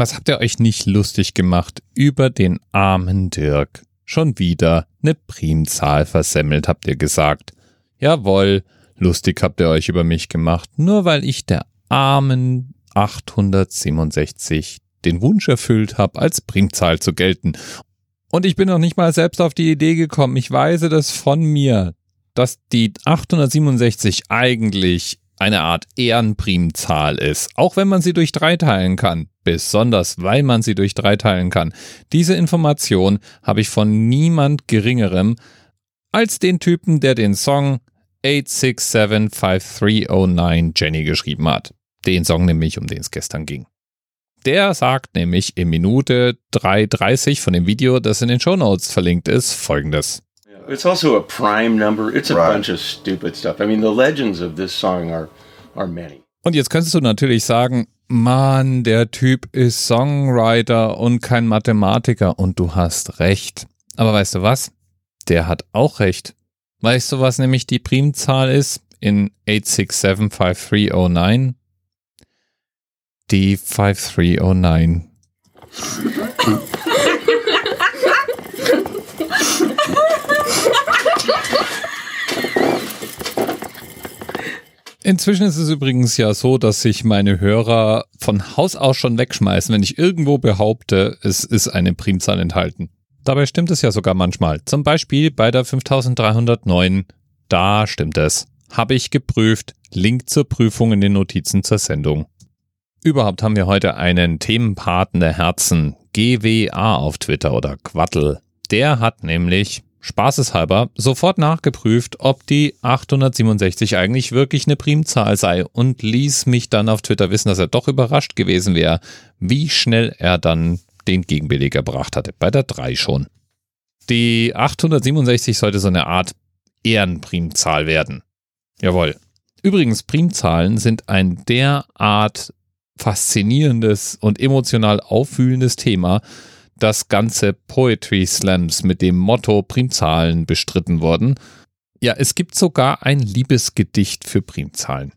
Was habt ihr euch nicht lustig gemacht über den armen Dirk? Schon wieder eine Primzahl versemmelt, habt ihr gesagt. Jawohl, lustig habt ihr euch über mich gemacht, nur weil ich der armen 867 den Wunsch erfüllt habe, als Primzahl zu gelten. Und ich bin noch nicht mal selbst auf die Idee gekommen. Ich weise das von mir, dass die 867 eigentlich eine Art Ehrenprimzahl ist, auch wenn man sie durch drei teilen kann, besonders weil man sie durch drei teilen kann. Diese Information habe ich von niemand geringerem als den Typen, der den Song 8675309 Jenny geschrieben hat. Den Song nämlich, um den es gestern ging. Der sagt nämlich in Minute 3.30 von dem Video, das in den Show Notes verlinkt ist, folgendes. It's also a prime number. It's a right. bunch of stupid stuff. I mean, the legends of this song are, are many. Und jetzt könntest du natürlich sagen, Mann, der Typ ist Songwriter und kein Mathematiker und du hast recht. Aber weißt du was? Der hat auch recht. Weißt du, was nämlich die Primzahl ist in 8675309? Die 5309. Inzwischen ist es übrigens ja so, dass sich meine Hörer von Haus aus schon wegschmeißen, wenn ich irgendwo behaupte, es ist eine Primzahl enthalten. Dabei stimmt es ja sogar manchmal. Zum Beispiel bei der 5309. Da stimmt es. Habe ich geprüft. Link zur Prüfung in den Notizen zur Sendung. Überhaupt haben wir heute einen Themenpaten der Herzen. GWA auf Twitter oder Quattel. Der hat nämlich spaßeshalber sofort nachgeprüft, ob die 867 eigentlich wirklich eine Primzahl sei und ließ mich dann auf Twitter wissen, dass er doch überrascht gewesen wäre, wie schnell er dann den Gegenbeleg erbracht hatte. Bei der 3 schon. Die 867 sollte so eine Art Ehrenprimzahl werden. Jawohl. Übrigens, Primzahlen sind ein derart faszinierendes und emotional auffühlendes Thema, das ganze Poetry Slams mit dem Motto Primzahlen bestritten wurden. Ja, es gibt sogar ein Liebesgedicht für Primzahlen.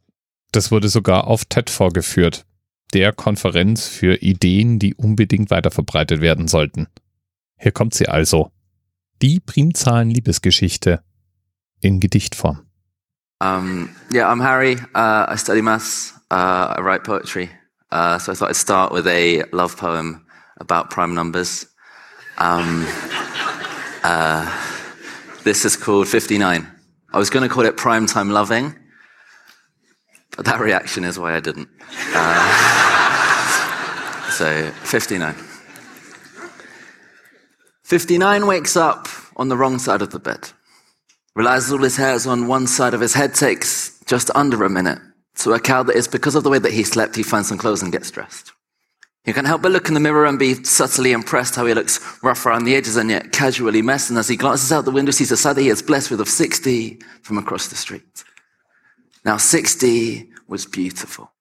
Das wurde sogar auf TED vorgeführt, der Konferenz für Ideen, die unbedingt weiterverbreitet werden sollten. Hier kommt sie also. Die Primzahlen-Liebesgeschichte in Gedichtform. Um, yeah, I'm Harry. Uh, I study maths. Uh, I write poetry. Uh, so I thought I'd start with a love poem about prime numbers. Um, uh, this is called 59. I was going to call it prime time loving, but that reaction is why I didn't. Uh, so 59. 59 wakes up on the wrong side of the bed. Realizes all his hair is on one side of his head, takes just under a minute to work out that it's because of the way that he slept, he finds some clothes and gets dressed. You can't help but look in the mirror and be subtly impressed how he looks rough around the edges and yet casually messed. And as he glances out the window, sees a sight that he is blessed with of 60 from across the street. Now, 60 was beautiful.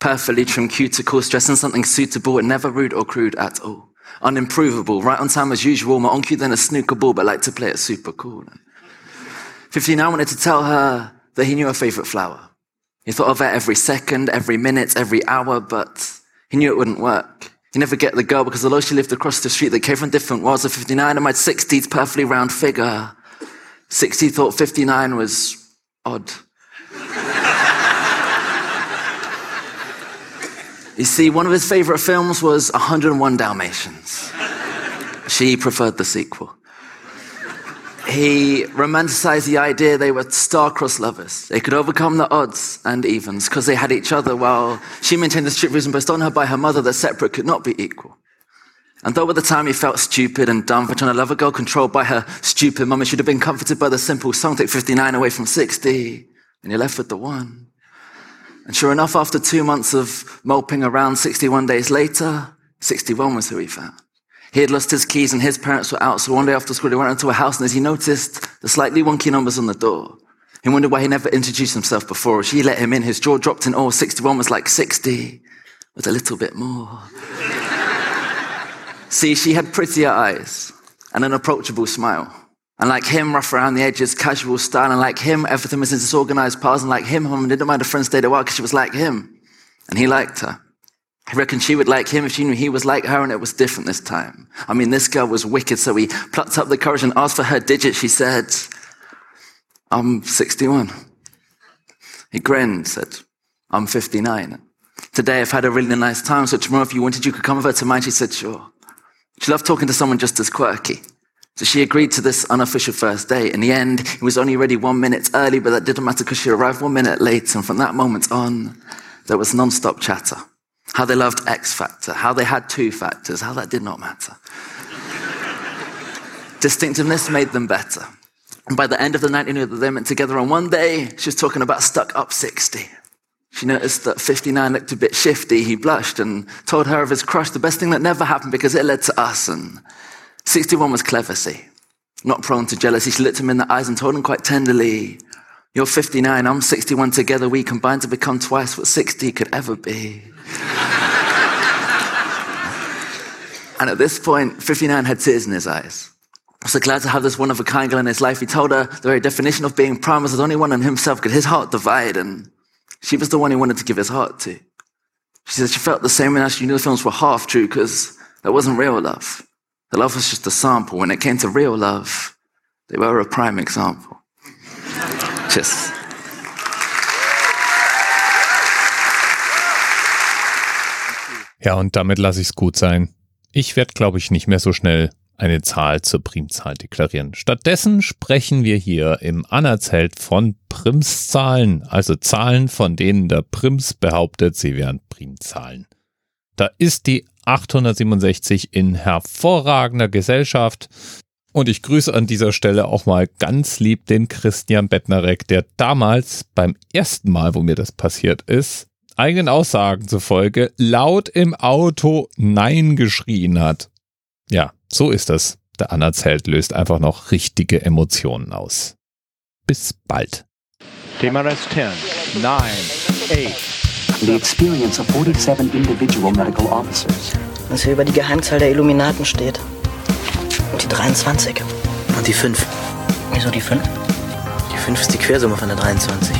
Perfectly trimmed cuticles, dressed in something suitable and never rude or crude at all. Unimprovable, right on time as usual, more on cue than a snooker ball, but like to play it super cool. 15, I wanted to tell her that he knew her favorite flower. He thought of her every second, every minute, every hour, but he knew it wouldn't work. He never get the girl because although she lived across the street, they came from different worlds. Of 59 and my 60s perfectly round figure. 60 thought 59 was odd. you see, one of his favorite films was 101 Dalmatians. She preferred the sequel he romanticized the idea they were star-crossed lovers. They could overcome the odds and evens because they had each other while she maintained the strict rules imposed on her by her mother that separate could not be equal. And though at the time he felt stupid and dumb for trying to love a girl controlled by her stupid mum, he should have been comforted by the simple song, take 59 away from 60, and you're left with the one. And sure enough, after two months of moping around, 61 days later, 61 was who he found. He had lost his keys and his parents were out. So one day after school, he went into a house and as he noticed the slightly wonky numbers on the door, he wondered why he never introduced himself before. She let him in. His jaw dropped in awe. 61 was like 60 with a little bit more. See, she had prettier eyes and an approachable smile. And like him, rough around the edges, casual style. And like him, everything was in disorganized piles. And like him, mom didn't mind a friend stayed a while because she was like him. And he liked her. He reckon she would like him if she knew he was like her, and it was different this time. I mean, this girl was wicked, so he plucked up the courage and asked for her digit. She said, I'm 61. He grinned, said, I'm 59. Today I've had a really nice time, so tomorrow if you wanted, you could come over to mine. She said, sure. She loved talking to someone just as quirky. So she agreed to this unofficial first date. In the end, he was only ready one minute early, but that didn't matter because she arrived one minute late. And from that moment on, there was non-stop chatter. How they loved X Factor, how they had two factors, how that did not matter. Distinctiveness made them better. And by the end of the night, he knew that they went together. On one day, she was talking about stuck up 60. She noticed that 59 looked a bit shifty. He blushed and told her of his crush, the best thing that never happened because it led to us. And 61 was clever, see. Not prone to jealousy. She looked him in the eyes and told him quite tenderly, You're 59, I'm 61. Together we combine to become twice what 60 could ever be. and at this point, 59 had tears in his eyes. So glad to have this one of a kind girl in his life. He told her the very definition of being prime was that only one in himself could his heart divide, and she was the one he wanted to give his heart to. She said she felt the same way as she knew the films were half true because that wasn't real love. The love was just a sample. When it came to real love, they were a prime example. Tschüss. Ja, und damit lasse ich es gut sein. Ich werde, glaube ich, nicht mehr so schnell eine Zahl zur Primzahl deklarieren. Stattdessen sprechen wir hier im Anerzelt von Primszahlen, also Zahlen, von denen der Prims behauptet, sie wären Primzahlen. Da ist die 867 in hervorragender Gesellschaft. Und ich grüße an dieser Stelle auch mal ganz lieb den Christian Bettnarek, der damals beim ersten Mal, wo mir das passiert ist, eigenen Aussagen zufolge laut im Auto Nein geschrien hat. Ja, so ist das. Der Anerzelt löst einfach noch richtige Emotionen aus. Bis bald. TMRS 10, 9, 8. The experience of 47 individual medical officers. Was hier über die Geheimzahl der Illuminaten steht. Und die 23. Und die 5. Wieso die 5? Die 5 ist die Quersumme von der 23.